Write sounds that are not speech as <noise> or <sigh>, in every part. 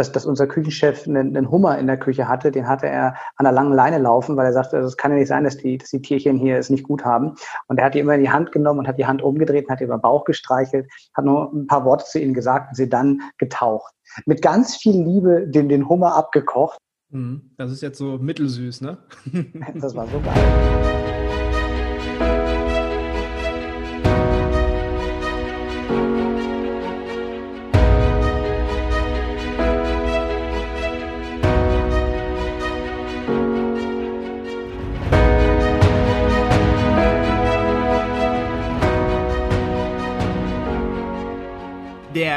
dass, dass unser Küchenchef einen, einen Hummer in der Küche hatte. Den hatte er an der langen Leine laufen, weil er sagte, das kann ja nicht sein, dass die, dass die Tierchen hier es nicht gut haben. Und er hat die immer in die Hand genommen und hat die Hand umgedreht und hat ihr über den Bauch gestreichelt, hat nur ein paar Worte zu ihnen gesagt und sie dann getaucht. Mit ganz viel Liebe den, den Hummer abgekocht. Mhm. Das ist jetzt so mittelsüß, ne? <laughs> das war so geil.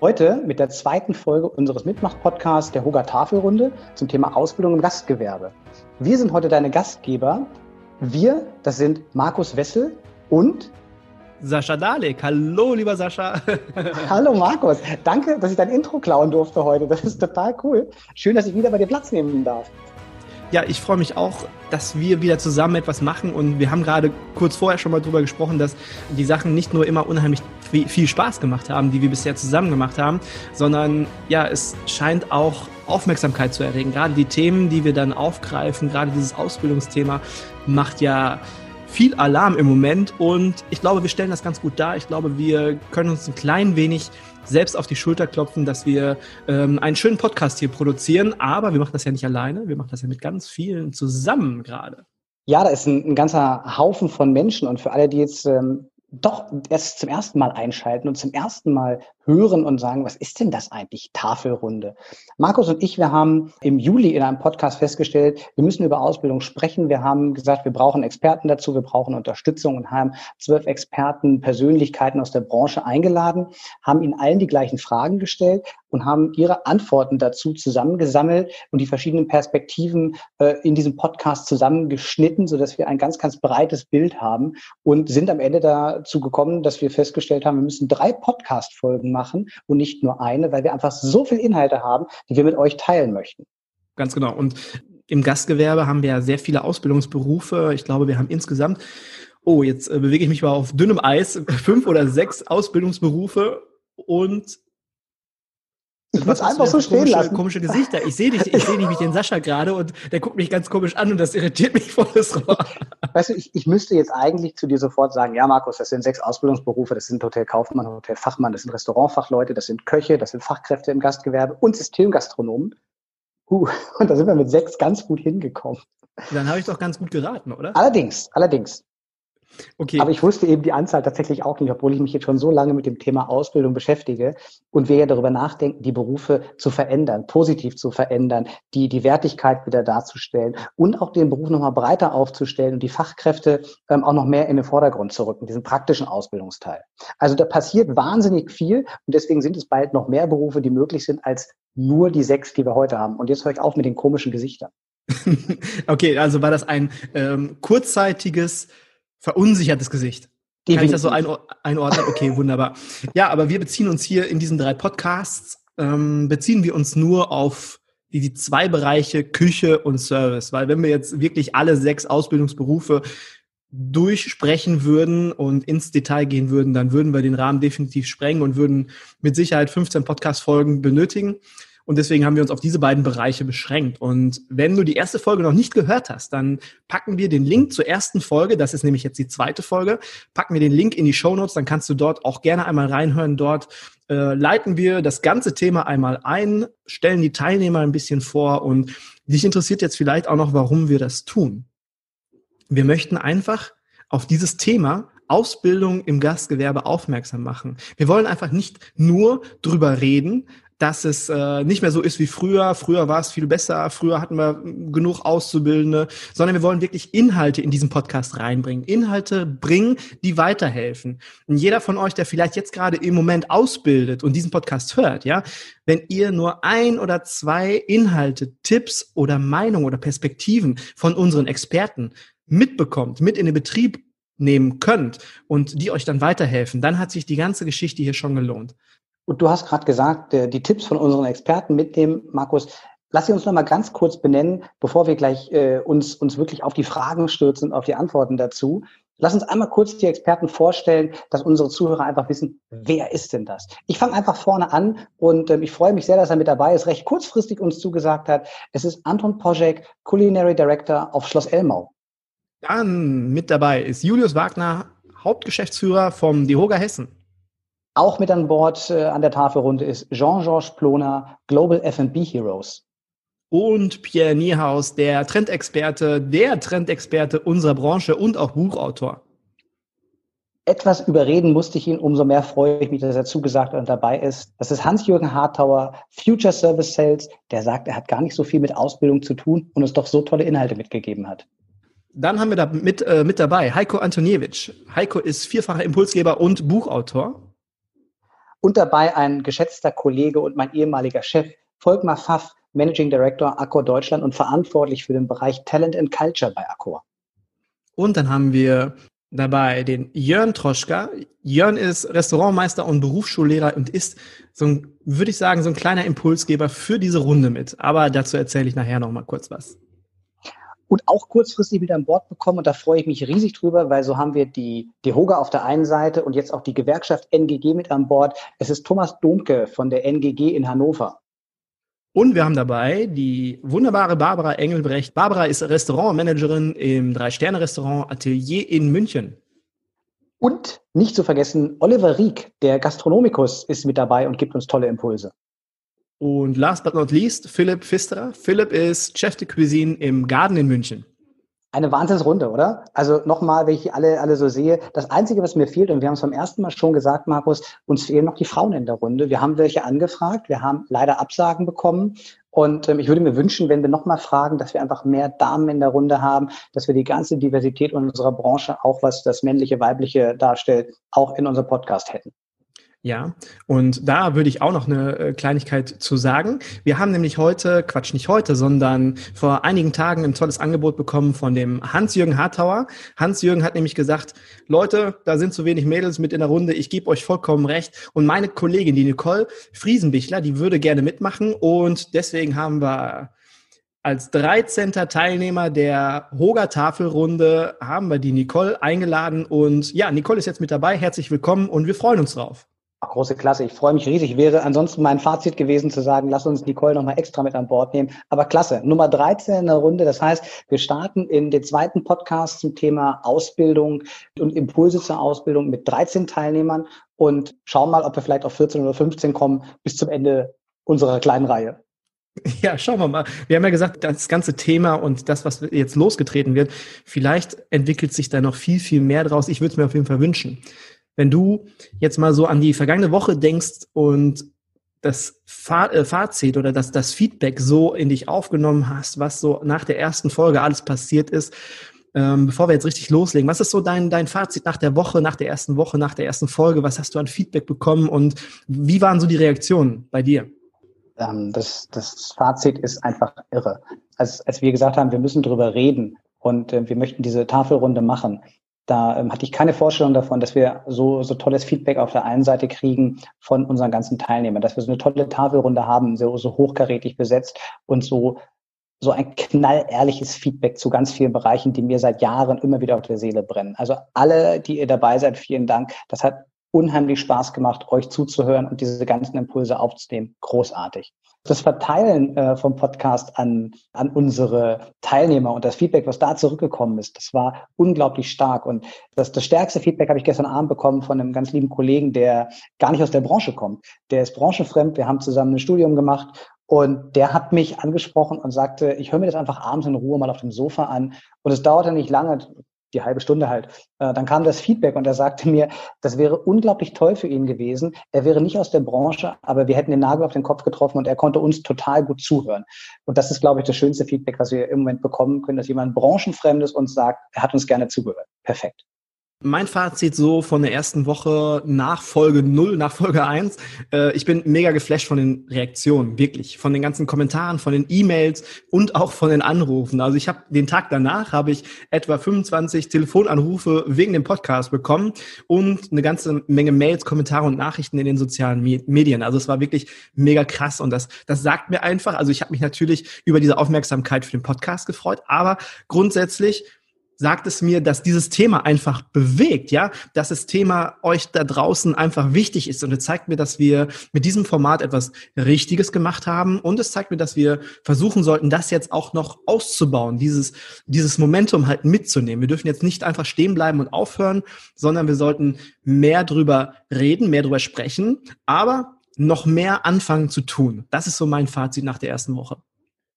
Heute mit der zweiten Folge unseres Mitmach-Podcasts der Hoga Tafelrunde zum Thema Ausbildung im Gastgewerbe. Wir sind heute deine Gastgeber. Wir, das sind Markus Wessel und Sascha Dalek. Hallo, lieber Sascha. <laughs> Hallo, Markus. Danke, dass ich dein Intro klauen durfte heute. Das ist total cool. Schön, dass ich wieder bei dir Platz nehmen darf. Ja, ich freue mich auch, dass wir wieder zusammen etwas machen und wir haben gerade kurz vorher schon mal drüber gesprochen, dass die Sachen nicht nur immer unheimlich viel Spaß gemacht haben, die wir bisher zusammen gemacht haben, sondern ja, es scheint auch Aufmerksamkeit zu erregen. Gerade die Themen, die wir dann aufgreifen, gerade dieses Ausbildungsthema macht ja viel Alarm im Moment und ich glaube, wir stellen das ganz gut dar. Ich glaube, wir können uns ein klein wenig selbst auf die Schulter klopfen, dass wir ähm, einen schönen Podcast hier produzieren. Aber wir machen das ja nicht alleine, wir machen das ja mit ganz vielen zusammen gerade. Ja, da ist ein, ein ganzer Haufen von Menschen und für alle, die jetzt ähm, doch erst zum ersten Mal einschalten und zum ersten Mal hören und sagen, was ist denn das eigentlich, Tafelrunde? Markus und ich, wir haben im Juli in einem Podcast festgestellt, wir müssen über Ausbildung sprechen. Wir haben gesagt, wir brauchen Experten dazu, wir brauchen Unterstützung und haben zwölf Experten, Persönlichkeiten aus der Branche eingeladen, haben ihnen allen die gleichen Fragen gestellt und haben ihre Antworten dazu zusammengesammelt und die verschiedenen Perspektiven äh, in diesem Podcast zusammengeschnitten, sodass wir ein ganz, ganz breites Bild haben und sind am Ende dazu gekommen, dass wir festgestellt haben, wir müssen drei Podcast-Folgen machen und nicht nur eine, weil wir einfach so viel Inhalte haben, die wir mit euch teilen möchten. Ganz genau. Und im Gastgewerbe haben wir ja sehr viele Ausbildungsberufe. Ich glaube, wir haben insgesamt, oh, jetzt äh, bewege ich mich mal auf dünnem Eis, fünf oder sechs Ausbildungsberufe und ich muss einfach so stehen komische, lassen. Komische Gesichter. Ich sehe dich, ich sehe nämlich den Sascha gerade und der guckt mich ganz komisch an und das irritiert mich volles Rohr. Weißt du, ich, ich müsste jetzt eigentlich zu dir sofort sagen, ja, Markus, das sind sechs Ausbildungsberufe, das sind Hotelkaufmann, Hotelfachmann, das sind Restaurantfachleute, das sind Köche, das sind Fachkräfte im Gastgewerbe und Systemgastronomen. Uh, und da sind wir mit sechs ganz gut hingekommen. Dann habe ich doch ganz gut geraten, oder? Allerdings, allerdings. Okay. Aber ich wusste eben die Anzahl tatsächlich auch nicht, obwohl ich mich jetzt schon so lange mit dem Thema Ausbildung beschäftige und wir ja darüber nachdenken, die Berufe zu verändern, positiv zu verändern, die, die Wertigkeit wieder darzustellen und auch den Beruf nochmal breiter aufzustellen und die Fachkräfte ähm, auch noch mehr in den Vordergrund zu rücken, diesen praktischen Ausbildungsteil. Also da passiert wahnsinnig viel und deswegen sind es bald noch mehr Berufe, die möglich sind als nur die sechs, die wir heute haben. Und jetzt höre ich auf mit den komischen Gesichtern. <laughs> okay, also war das ein ähm, kurzzeitiges verunsichertes Gesicht. Definitiv. Kann ich das so einordnen? Okay, wunderbar. Ja, aber wir beziehen uns hier in diesen drei Podcasts, ähm, beziehen wir uns nur auf die, die zwei Bereiche Küche und Service. Weil wenn wir jetzt wirklich alle sechs Ausbildungsberufe durchsprechen würden und ins Detail gehen würden, dann würden wir den Rahmen definitiv sprengen und würden mit Sicherheit 15 Podcast-Folgen benötigen. Und deswegen haben wir uns auf diese beiden Bereiche beschränkt. Und wenn du die erste Folge noch nicht gehört hast, dann packen wir den Link zur ersten Folge, das ist nämlich jetzt die zweite Folge, packen wir den Link in die Show Notes, dann kannst du dort auch gerne einmal reinhören. Dort äh, leiten wir das ganze Thema einmal ein, stellen die Teilnehmer ein bisschen vor und dich interessiert jetzt vielleicht auch noch, warum wir das tun. Wir möchten einfach auf dieses Thema Ausbildung im Gastgewerbe aufmerksam machen. Wir wollen einfach nicht nur drüber reden, dass es äh, nicht mehr so ist wie früher. Früher war es viel besser, früher hatten wir genug Auszubildende, sondern wir wollen wirklich Inhalte in diesen Podcast reinbringen. Inhalte bringen, die weiterhelfen. Und jeder von euch, der vielleicht jetzt gerade im Moment ausbildet und diesen Podcast hört, ja, wenn ihr nur ein oder zwei Inhalte, Tipps oder Meinungen oder Perspektiven von unseren Experten mitbekommt, mit in den Betrieb nehmen könnt und die euch dann weiterhelfen, dann hat sich die ganze Geschichte hier schon gelohnt. Und du hast gerade gesagt, äh, die Tipps von unseren Experten mitnehmen, Markus. Lass sie uns noch mal ganz kurz benennen, bevor wir gleich äh, uns, uns wirklich auf die Fragen stürzen, auf die Antworten dazu. Lass uns einmal kurz die Experten vorstellen, dass unsere Zuhörer einfach wissen, wer ist denn das? Ich fange einfach vorne an und ähm, ich freue mich sehr, dass er mit dabei ist, recht kurzfristig uns zugesagt hat. Es ist Anton Poschek, Culinary Director auf Schloss Elmau. Dann mit dabei ist Julius Wagner, Hauptgeschäftsführer vom DeHoga Hessen. Auch mit an Bord äh, an der Tafelrunde ist Jean-Georges Ploner, Global F&B Heroes. Und Pierre Niehaus, der Trendexperte, der Trendexperte unserer Branche und auch Buchautor. Etwas überreden musste ich ihn, umso mehr freue ich mich, dass er zugesagt und dabei ist. Das ist Hans-Jürgen Hartauer, Future Service Sales, der sagt, er hat gar nicht so viel mit Ausbildung zu tun und uns doch so tolle Inhalte mitgegeben hat. Dann haben wir da mit, äh, mit dabei Heiko Antoniewicz. Heiko ist vierfacher Impulsgeber und Buchautor. Und dabei ein geschätzter Kollege und mein ehemaliger Chef, Volkmar Pfaff, Managing Director Accor Deutschland und verantwortlich für den Bereich Talent and Culture bei Accor. Und dann haben wir dabei den Jörn Troschka. Jörn ist Restaurantmeister und Berufsschullehrer und ist so ein, würde ich sagen, so ein kleiner Impulsgeber für diese Runde mit. Aber dazu erzähle ich nachher noch mal kurz was und auch kurzfristig wieder an Bord bekommen. Und da freue ich mich riesig drüber, weil so haben wir die, die Hoga auf der einen Seite und jetzt auch die Gewerkschaft NGG mit an Bord. Es ist Thomas Domke von der NGG in Hannover. Und wir haben dabei die wunderbare Barbara Engelbrecht. Barbara ist Restaurantmanagerin im Drei-Sterne-Restaurant Atelier in München. Und nicht zu vergessen, Oliver Rieck, der Gastronomikus, ist mit dabei und gibt uns tolle Impulse. Und last but not least, Philipp Pfisterer. Philipp ist Chef de Cuisine im Garten in München. Eine Wahnsinnsrunde, oder? Also nochmal, wenn ich alle, alle so sehe, das Einzige, was mir fehlt, und wir haben es beim ersten Mal schon gesagt, Markus, uns fehlen noch die Frauen in der Runde. Wir haben welche angefragt, wir haben leider Absagen bekommen. Und ähm, ich würde mir wünschen, wenn wir nochmal fragen, dass wir einfach mehr Damen in der Runde haben, dass wir die ganze Diversität unserer Branche, auch was das männliche, weibliche darstellt, auch in unserem Podcast hätten. Ja, und da würde ich auch noch eine äh, Kleinigkeit zu sagen. Wir haben nämlich heute, Quatsch, nicht heute, sondern vor einigen Tagen ein tolles Angebot bekommen von dem Hans-Jürgen Hartauer. Hans-Jürgen hat nämlich gesagt, Leute, da sind zu wenig Mädels mit in der Runde, ich gebe euch vollkommen recht. Und meine Kollegin, die Nicole Friesenbichler, die würde gerne mitmachen. Und deswegen haben wir als 13. Teilnehmer der Hoga Tafelrunde haben wir die Nicole eingeladen. Und ja, Nicole ist jetzt mit dabei. Herzlich willkommen und wir freuen uns drauf. Große Klasse, ich freue mich riesig. Wäre ansonsten mein Fazit gewesen zu sagen, lass uns Nicole nochmal extra mit an Bord nehmen. Aber klasse, Nummer 13 in der Runde. Das heißt, wir starten in den zweiten Podcast zum Thema Ausbildung und Impulse zur Ausbildung mit 13 Teilnehmern und schauen mal, ob wir vielleicht auf 14 oder 15 kommen bis zum Ende unserer kleinen Reihe. Ja, schauen wir mal. Wir haben ja gesagt, das ganze Thema und das, was jetzt losgetreten wird, vielleicht entwickelt sich da noch viel, viel mehr draus. Ich würde es mir auf jeden Fall wünschen. Wenn du jetzt mal so an die vergangene Woche denkst und das äh, Fazit oder das, das Feedback so in dich aufgenommen hast, was so nach der ersten Folge alles passiert ist, ähm, bevor wir jetzt richtig loslegen, was ist so dein, dein Fazit nach der Woche, nach der ersten Woche, nach der ersten Folge? Was hast du an Feedback bekommen und wie waren so die Reaktionen bei dir? Ähm, das, das Fazit ist einfach irre. Als, als wir gesagt haben, wir müssen drüber reden und äh, wir möchten diese Tafelrunde machen, da ähm, hatte ich keine Vorstellung davon, dass wir so, so tolles Feedback auf der einen Seite kriegen von unseren ganzen Teilnehmern, dass wir so eine tolle Tafelrunde haben, so, so hochkarätig besetzt und so, so ein knallehrliches Feedback zu ganz vielen Bereichen, die mir seit Jahren immer wieder auf der Seele brennen. Also alle, die ihr dabei seid, vielen Dank. Das hat unheimlich Spaß gemacht, euch zuzuhören und diese ganzen Impulse aufzunehmen. Großartig. Das Verteilen äh, vom Podcast an, an unsere Teilnehmer und das Feedback, was da zurückgekommen ist, das war unglaublich stark. Und das, das stärkste Feedback habe ich gestern Abend bekommen von einem ganz lieben Kollegen, der gar nicht aus der Branche kommt. Der ist branchenfremd. Wir haben zusammen ein Studium gemacht und der hat mich angesprochen und sagte, ich höre mir das einfach abends in Ruhe mal auf dem Sofa an. Und es dauerte nicht lange, die halbe Stunde halt. Äh, dann kam das Feedback und er sagte mir, das wäre unglaublich toll für ihn gewesen. Er wäre nicht aus der Branche, aber wir hätten den Nagel auf den Kopf getroffen und er konnte uns total gut zuhören. Und das ist, glaube ich, das schönste Feedback, was wir im Moment bekommen können, dass jemand branchenfremdes uns sagt, er hat uns gerne zugehört. Perfekt. Mein Fazit so von der ersten Woche nach Folge 0, nach Folge 1. Äh, ich bin mega geflasht von den Reaktionen, wirklich. Von den ganzen Kommentaren, von den E-Mails und auch von den Anrufen. Also ich habe den Tag danach habe ich etwa 25 Telefonanrufe wegen dem Podcast bekommen und eine ganze Menge Mails, Kommentare und Nachrichten in den sozialen Medien. Also es war wirklich mega krass und das, das sagt mir einfach, also ich habe mich natürlich über diese Aufmerksamkeit für den Podcast gefreut, aber grundsätzlich sagt es mir, dass dieses Thema einfach bewegt, ja, dass das Thema euch da draußen einfach wichtig ist. Und es zeigt mir, dass wir mit diesem Format etwas Richtiges gemacht haben. Und es zeigt mir, dass wir versuchen sollten, das jetzt auch noch auszubauen, dieses, dieses Momentum halt mitzunehmen. Wir dürfen jetzt nicht einfach stehen bleiben und aufhören, sondern wir sollten mehr drüber reden, mehr drüber sprechen, aber noch mehr anfangen zu tun. Das ist so mein Fazit nach der ersten Woche.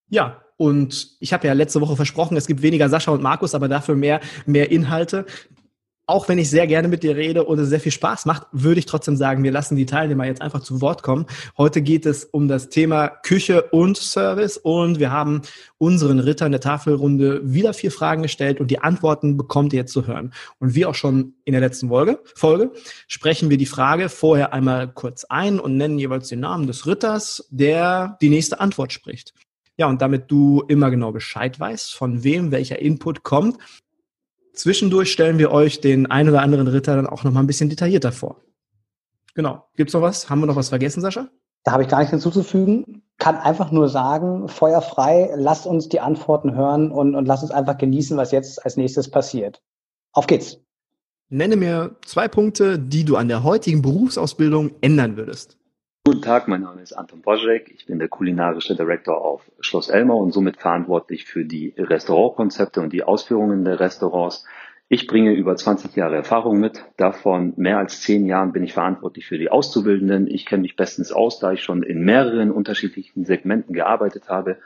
Ja, und ich habe ja letzte Woche versprochen, es gibt weniger Sascha und Markus, aber dafür mehr, mehr Inhalte. Auch wenn ich sehr gerne mit dir rede und es sehr viel Spaß macht, würde ich trotzdem sagen, wir lassen die Teilnehmer jetzt einfach zu Wort kommen. Heute geht es um das Thema Küche und Service und wir haben unseren Rittern der Tafelrunde wieder vier Fragen gestellt und die Antworten bekommt ihr jetzt zu hören. Und wie auch schon in der letzten Folge, Folge sprechen wir die Frage vorher einmal kurz ein und nennen jeweils den Namen des Ritters, der die nächste Antwort spricht. Ja, und damit du immer genau Bescheid weißt, von wem welcher Input kommt, zwischendurch stellen wir euch den ein oder anderen Ritter dann auch nochmal ein bisschen detaillierter vor. Genau. Gibt's noch was? Haben wir noch was vergessen, Sascha? Da habe ich gar nichts hinzuzufügen. Kann einfach nur sagen, Feuer frei, lasst uns die Antworten hören und, und lasst uns einfach genießen, was jetzt als nächstes passiert. Auf geht's. Nenne mir zwei Punkte, die du an der heutigen Berufsausbildung ändern würdest. Guten Tag, mein Name ist Anton Boschek. Ich bin der kulinarische Director auf Schloss Elmau und somit verantwortlich für die Restaurantkonzepte und die Ausführungen der Restaurants. Ich bringe über 20 Jahre Erfahrung mit. Davon mehr als 10 Jahren bin ich verantwortlich für die Auszubildenden. Ich kenne mich bestens aus, da ich schon in mehreren unterschiedlichen Segmenten gearbeitet habe.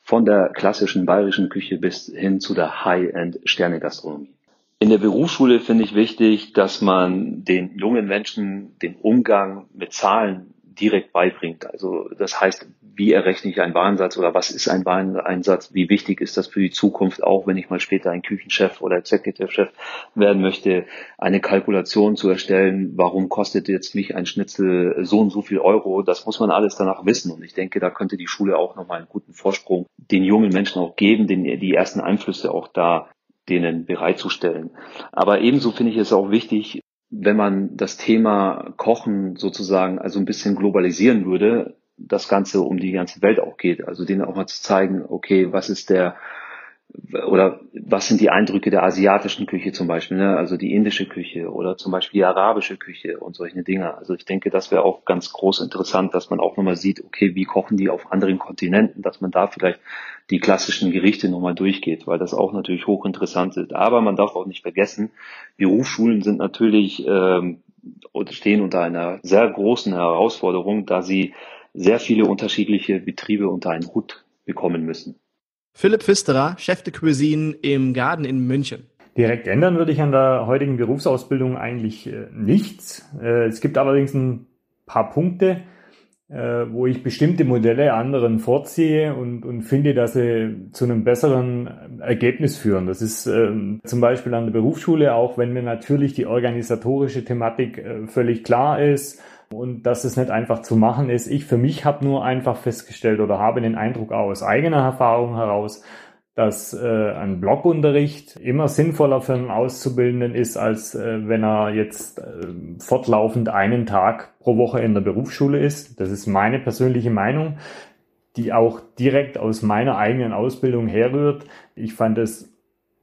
Von der klassischen bayerischen Küche bis hin zu der High-End Sternegastronomie. In der Berufsschule finde ich wichtig, dass man den jungen Menschen den Umgang mit Zahlen direkt beibringt. Also das heißt, wie errechne ich einen Warensatz oder was ist ein Wareneinsatz? Wie wichtig ist das für die Zukunft, auch wenn ich mal später ein Küchenchef oder Executive-Chef werden möchte, eine Kalkulation zu erstellen, warum kostet jetzt mich ein Schnitzel so und so viel Euro? Das muss man alles danach wissen. Und ich denke, da könnte die Schule auch nochmal einen guten Vorsprung den jungen Menschen auch geben, den, die ersten Einflüsse auch da denen bereitzustellen. Aber ebenso finde ich es auch wichtig, wenn man das Thema Kochen sozusagen also ein bisschen globalisieren würde, das Ganze um die ganze Welt auch geht. Also denen auch mal zu zeigen, okay, was ist der oder was sind die Eindrücke der asiatischen Küche zum Beispiel, ne? also die indische Küche oder zum Beispiel die arabische Küche und solche Dinge. Also ich denke, das wäre auch ganz groß interessant, dass man auch nochmal sieht, okay, wie kochen die auf anderen Kontinenten, dass man da vielleicht die klassischen Gerichte nochmal durchgeht, weil das auch natürlich hochinteressant ist. Aber man darf auch nicht vergessen, Berufsschulen sind natürlich ähm, stehen unter einer sehr großen Herausforderung, da sie sehr viele unterschiedliche Betriebe unter einen Hut bekommen müssen. Philipp Pfisterer, Chef de Cuisine im Garden in München. Direkt ändern würde ich an der heutigen Berufsausbildung eigentlich äh, nichts. Äh, es gibt allerdings ein paar Punkte, äh, wo ich bestimmte Modelle anderen vorziehe und, und finde, dass sie zu einem besseren Ergebnis führen. Das ist ähm, zum Beispiel an der Berufsschule, auch wenn mir natürlich die organisatorische Thematik äh, völlig klar ist und dass es nicht einfach zu machen ist. Ich für mich habe nur einfach festgestellt oder habe den Eindruck aus eigener Erfahrung heraus, dass äh, ein Blockunterricht immer sinnvoller für einen Auszubildenden ist, als äh, wenn er jetzt äh, fortlaufend einen Tag pro Woche in der Berufsschule ist. Das ist meine persönliche Meinung, die auch direkt aus meiner eigenen Ausbildung herrührt. Ich fand es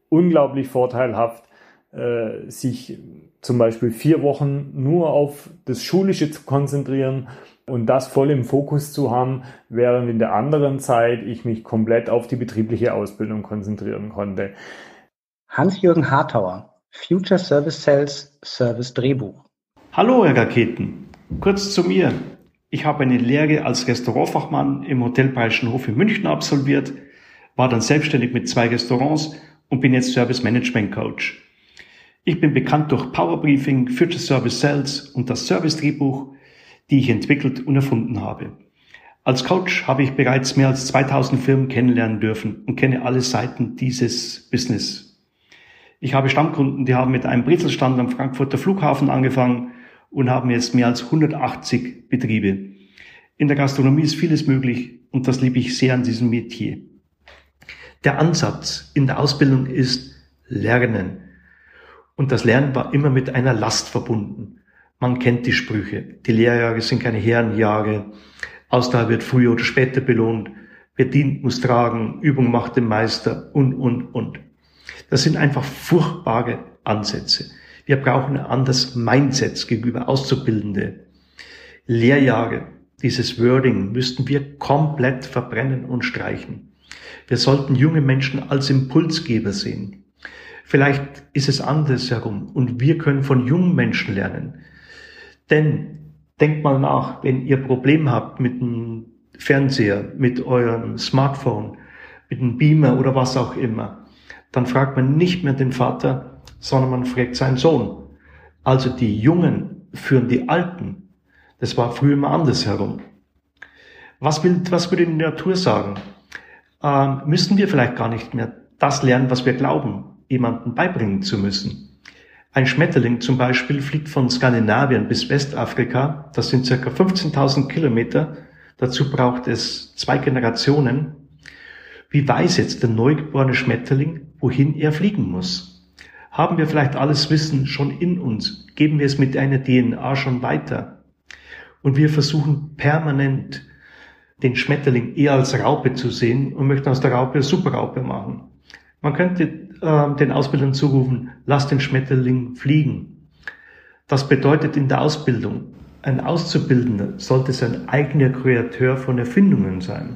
unglaublich vorteilhaft, äh, sich zum Beispiel vier Wochen nur auf das Schulische zu konzentrieren und das voll im Fokus zu haben, während in der anderen Zeit ich mich komplett auf die betriebliche Ausbildung konzentrieren konnte. Hans-Jürgen Hartauer, Future Service Sales Service Drehbuch. Hallo, Herr Raketen. Kurz zu mir. Ich habe eine Lehre als Restaurantfachmann im Hotel Bayerischen Hof in München absolviert, war dann selbstständig mit zwei Restaurants und bin jetzt Service Management Coach. Ich bin bekannt durch Power Briefing, Future Service Sales und das Service Drehbuch, die ich entwickelt und erfunden habe. Als Coach habe ich bereits mehr als 2000 Firmen kennenlernen dürfen und kenne alle Seiten dieses Business. Ich habe Stammkunden, die haben mit einem Brezelstand am Frankfurter Flughafen angefangen und haben jetzt mehr als 180 Betriebe. In der Gastronomie ist vieles möglich und das liebe ich sehr an diesem Metier. Der Ansatz in der Ausbildung ist Lernen. Und das Lernen war immer mit einer Last verbunden. Man kennt die Sprüche. Die Lehrjahre sind keine Herrenjahre. Ausdauer wird früher oder später belohnt. Wer dient, muss tragen. Übung macht den Meister und, und, und. Das sind einfach furchtbare Ansätze. Wir brauchen ein anderes Mindset gegenüber Auszubildende. Lehrjahre, dieses Wording müssten wir komplett verbrennen und streichen. Wir sollten junge Menschen als Impulsgeber sehen. Vielleicht ist es andersherum und wir können von jungen Menschen lernen. Denn denkt mal nach, wenn ihr Problem habt mit dem Fernseher, mit eurem Smartphone, mit dem Beamer oder was auch immer, dann fragt man nicht mehr den Vater, sondern man fragt seinen Sohn. Also die Jungen führen die Alten. Das war früher immer andersherum. Was, will, was würde die Natur sagen? Ähm, müssen wir vielleicht gar nicht mehr das lernen, was wir glauben, jemanden beibringen zu müssen? Ein Schmetterling zum Beispiel fliegt von Skandinavien bis Westafrika. Das sind circa 15.000 Kilometer. Dazu braucht es zwei Generationen. Wie weiß jetzt der neugeborene Schmetterling, wohin er fliegen muss? Haben wir vielleicht alles Wissen schon in uns? Geben wir es mit einer DNA schon weiter? Und wir versuchen permanent den Schmetterling eher als Raupe zu sehen und möchten aus der Raupe eine Superraupe machen. Man könnte äh, den Ausbildern zurufen, lass den Schmetterling fliegen. Das bedeutet in der Ausbildung, ein Auszubildender sollte sein eigener Kreateur von Erfindungen sein.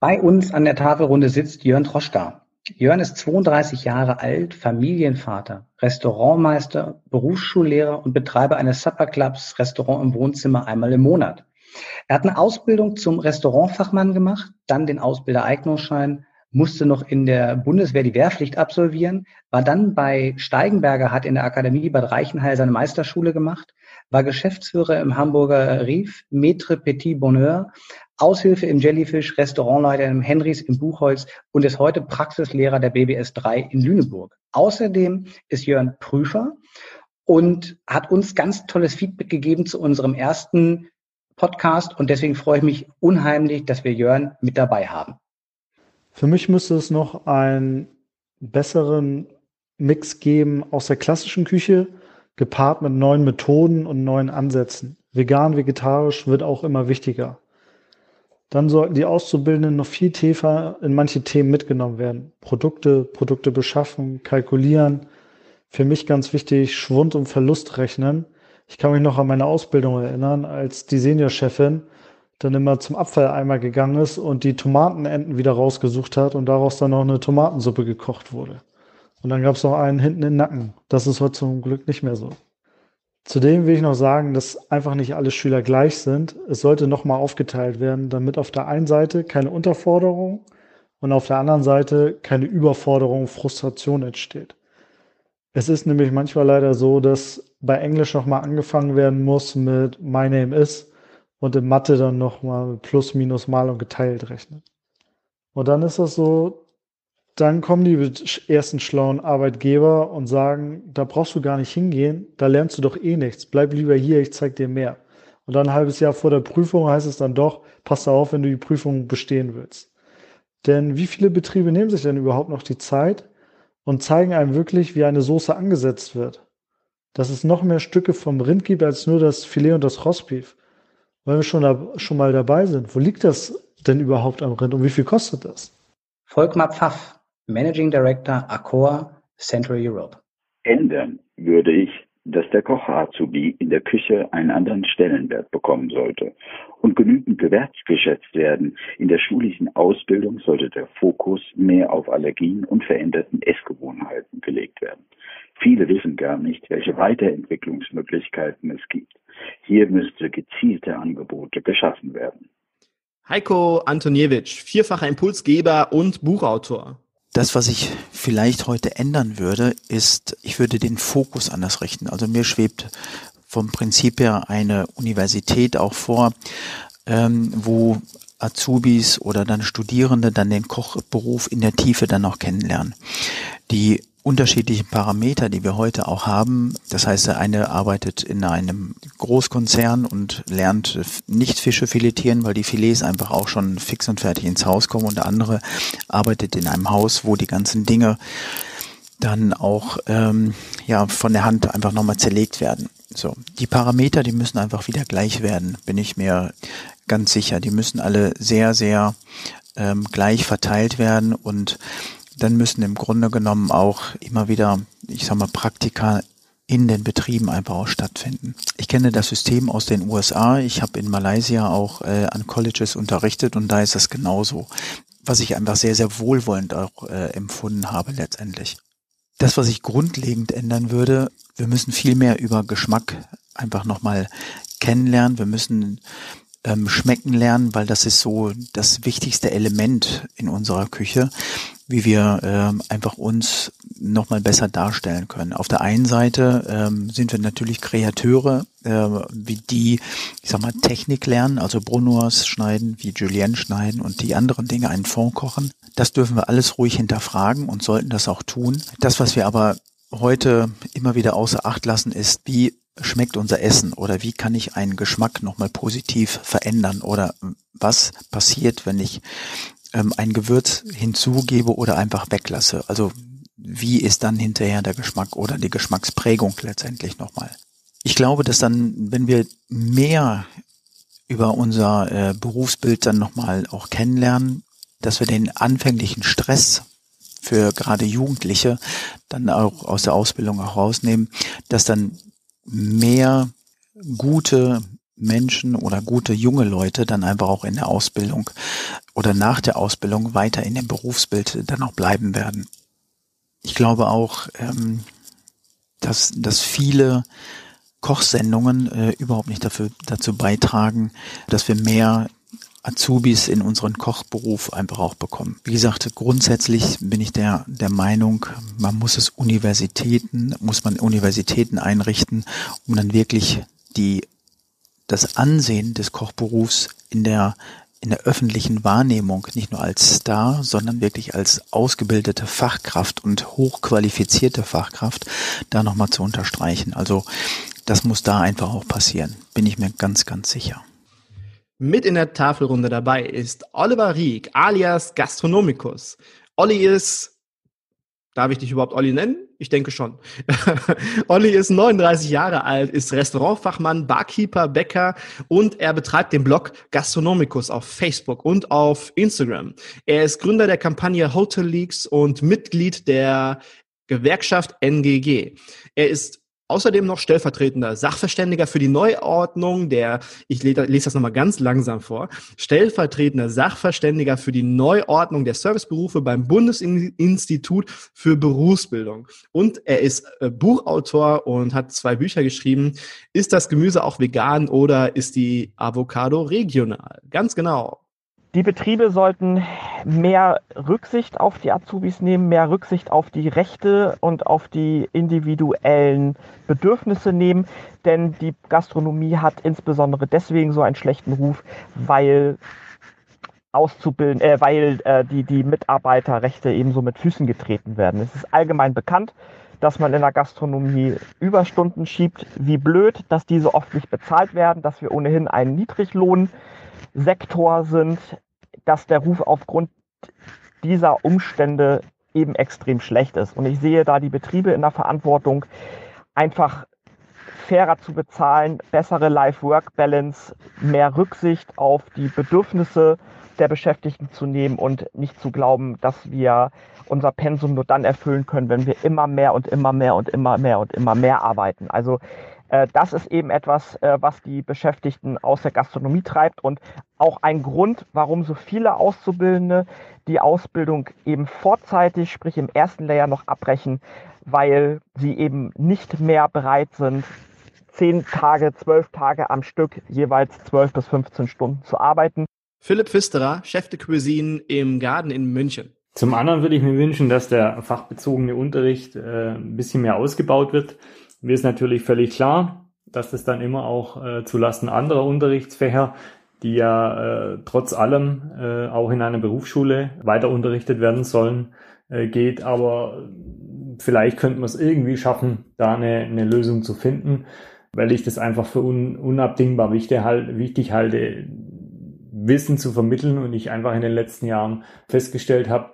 Bei uns an der Tafelrunde sitzt Jörn Troschka. Jörn ist 32 Jahre alt, Familienvater, Restaurantmeister, Berufsschullehrer und Betreiber eines Supperclubs Restaurant im Wohnzimmer einmal im Monat. Er hat eine Ausbildung zum Restaurantfachmann gemacht, dann den Ausbildereignungsschein, musste noch in der Bundeswehr die Wehrpflicht absolvieren, war dann bei Steigenberger, hat in der Akademie Bad Reichenhall seine Meisterschule gemacht, war Geschäftsführer im Hamburger Rief, Maître Petit Bonheur, Aushilfe im Jellyfish, Restaurantleiter im Henrys im Buchholz und ist heute Praxislehrer der BBS 3 in Lüneburg. Außerdem ist Jörn Prüfer und hat uns ganz tolles Feedback gegeben zu unserem ersten Podcast und deswegen freue ich mich unheimlich, dass wir Jörn mit dabei haben. Für mich müsste es noch einen besseren Mix geben aus der klassischen Küche, gepaart mit neuen Methoden und neuen Ansätzen. Vegan, vegetarisch wird auch immer wichtiger. Dann sollten die Auszubildenden noch viel tiefer in manche Themen mitgenommen werden. Produkte, Produkte beschaffen, kalkulieren. Für mich ganz wichtig, Schwund und Verlust rechnen. Ich kann mich noch an meine Ausbildung erinnern, als die Seniorchefin dann immer zum Abfalleimer gegangen ist und die Tomatenenden wieder rausgesucht hat und daraus dann noch eine Tomatensuppe gekocht wurde. Und dann gab es noch einen hinten im Nacken. Das ist heute zum Glück nicht mehr so. Zudem will ich noch sagen, dass einfach nicht alle Schüler gleich sind. Es sollte nochmal aufgeteilt werden, damit auf der einen Seite keine Unterforderung und auf der anderen Seite keine Überforderung, Frustration entsteht. Es ist nämlich manchmal leider so, dass bei Englisch nochmal angefangen werden muss mit My name is und in Mathe dann nochmal plus, minus, mal und geteilt rechnet. Und dann ist das so, dann kommen die ersten schlauen Arbeitgeber und sagen, da brauchst du gar nicht hingehen, da lernst du doch eh nichts, bleib lieber hier, ich zeig dir mehr. Und dann ein halbes Jahr vor der Prüfung heißt es dann doch, pass auf, wenn du die Prüfung bestehen willst. Denn wie viele Betriebe nehmen sich denn überhaupt noch die Zeit und zeigen einem wirklich, wie eine Soße angesetzt wird? Dass es noch mehr Stücke vom Rind gibt als nur das Filet und das Rostbeef. Weil wir schon, da, schon mal dabei sind. Wo liegt das denn überhaupt am Rind und wie viel kostet das? Volkmar Pfaff, Managing Director Accor Central Europe. Ändern würde ich, dass der Koch-Azubi in der Küche einen anderen Stellenwert bekommen sollte und genügend gewertschätzt werden. In der schulischen Ausbildung sollte der Fokus mehr auf Allergien und veränderten Essgewohnheiten gelegt werden. Viele wissen gar nicht, welche Weiterentwicklungsmöglichkeiten es gibt. Hier müsste gezielte Angebote geschaffen werden. Heiko Antoniewicz, vierfacher Impulsgeber und Buchautor. Das, was ich vielleicht heute ändern würde, ist, ich würde den Fokus anders richten. Also mir schwebt vom Prinzip her eine Universität auch vor, ähm, wo Azubis oder dann Studierende dann den Kochberuf in der Tiefe dann noch kennenlernen. Die unterschiedlichen Parameter, die wir heute auch haben. Das heißt, der eine arbeitet in einem Großkonzern und lernt nicht Fische filetieren, weil die Filets einfach auch schon fix und fertig ins Haus kommen und der andere arbeitet in einem Haus, wo die ganzen Dinge dann auch ähm, ja von der Hand einfach nochmal zerlegt werden. So, die Parameter, die müssen einfach wieder gleich werden, bin ich mir ganz sicher. Die müssen alle sehr, sehr ähm, gleich verteilt werden und dann müssen im Grunde genommen auch immer wieder, ich sag mal, Praktika in den Betrieben einfach auch stattfinden. Ich kenne das System aus den USA. Ich habe in Malaysia auch äh, an Colleges unterrichtet und da ist das genauso, was ich einfach sehr, sehr wohlwollend auch äh, empfunden habe letztendlich. Das, was ich grundlegend ändern würde, wir müssen viel mehr über Geschmack einfach nochmal kennenlernen. Wir müssen ähm, schmecken lernen, weil das ist so das wichtigste Element in unserer Küche, wie wir ähm, einfach uns nochmal besser darstellen können. Auf der einen Seite ähm, sind wir natürlich Kreateure, äh, wie die, ich sag mal, Technik lernen, also Brunoise schneiden, wie Julien schneiden und die anderen Dinge einen Fond kochen. Das dürfen wir alles ruhig hinterfragen und sollten das auch tun. Das, was wir aber heute immer wieder außer Acht lassen, ist, wie schmeckt unser Essen oder wie kann ich einen Geschmack nochmal positiv verändern oder was passiert, wenn ich ähm, ein Gewürz hinzugebe oder einfach weglasse. Also wie ist dann hinterher der Geschmack oder die Geschmacksprägung letztendlich nochmal. Ich glaube, dass dann, wenn wir mehr über unser äh, Berufsbild dann nochmal auch kennenlernen, dass wir den anfänglichen Stress für gerade Jugendliche dann auch aus der Ausbildung auch rausnehmen, dass dann mehr gute Menschen oder gute junge Leute dann einfach auch in der Ausbildung oder nach der Ausbildung weiter in dem Berufsbild dann auch bleiben werden. Ich glaube auch, ähm, dass, dass viele Kochsendungen äh, überhaupt nicht dafür, dazu beitragen, dass wir mehr Azubis in unseren Kochberuf einfach auch bekommen. Wie gesagt, grundsätzlich bin ich der, der Meinung, man muss es Universitäten, muss man Universitäten einrichten, um dann wirklich die, das Ansehen des Kochberufs in der in der öffentlichen Wahrnehmung nicht nur als Star, sondern wirklich als ausgebildete Fachkraft und hochqualifizierte Fachkraft da nochmal zu unterstreichen. Also das muss da einfach auch passieren, bin ich mir ganz, ganz sicher. Mit in der Tafelrunde dabei ist Oliver Rieck, alias Gastronomicus. Olli ist, darf ich dich überhaupt Olli nennen? Ich denke schon. <laughs> Olli ist 39 Jahre alt, ist Restaurantfachmann, Barkeeper, Bäcker und er betreibt den Blog Gastronomicus auf Facebook und auf Instagram. Er ist Gründer der Kampagne Hotel Leaks und Mitglied der Gewerkschaft NGG. Er ist Außerdem noch stellvertretender Sachverständiger für die Neuordnung der, ich lese das nochmal ganz langsam vor, stellvertretender Sachverständiger für die Neuordnung der Serviceberufe beim Bundesinstitut für Berufsbildung. Und er ist äh, Buchautor und hat zwei Bücher geschrieben. Ist das Gemüse auch vegan oder ist die Avocado regional? Ganz genau. Die Betriebe sollten mehr Rücksicht auf die Azubis nehmen, mehr Rücksicht auf die Rechte und auf die individuellen Bedürfnisse nehmen, denn die Gastronomie hat insbesondere deswegen so einen schlechten Ruf, weil auszubilden, äh, weil äh, die, die Mitarbeiterrechte ebenso mit Füßen getreten werden. Es ist allgemein bekannt, dass man in der Gastronomie Überstunden schiebt. Wie blöd, dass diese oft nicht bezahlt werden, dass wir ohnehin einen Niedriglohnsektor sind, dass der Ruf aufgrund dieser Umstände eben extrem schlecht ist. Und ich sehe da die Betriebe in der Verantwortung, einfach fairer zu bezahlen, bessere Life-Work-Balance, mehr Rücksicht auf die Bedürfnisse der Beschäftigten zu nehmen und nicht zu glauben, dass wir unser Pensum nur dann erfüllen können, wenn wir immer mehr und immer mehr und immer mehr und immer mehr arbeiten. Also das ist eben etwas, äh, was die Beschäftigten aus der Gastronomie treibt und auch ein Grund, warum so viele Auszubildende die Ausbildung eben vorzeitig, sprich im ersten Layer noch abbrechen, weil sie eben nicht mehr bereit sind, zehn Tage, zwölf Tage am Stück, jeweils zwölf bis 15 Stunden zu arbeiten. Philipp Pfisterer, Chef de Cuisine im Garden in München. Zum anderen würde ich mir wünschen, dass der fachbezogene Unterricht äh, ein bisschen mehr ausgebaut wird. Mir ist natürlich völlig klar, dass das dann immer auch äh, zulasten anderer Unterrichtsfächer, die ja äh, trotz allem äh, auch in einer Berufsschule weiter unterrichtet werden sollen, äh, geht. Aber vielleicht könnte man es irgendwie schaffen, da eine, eine Lösung zu finden, weil ich das einfach für un, unabdingbar wichtig, halt, wichtig halte, Wissen zu vermitteln und ich einfach in den letzten Jahren festgestellt habe,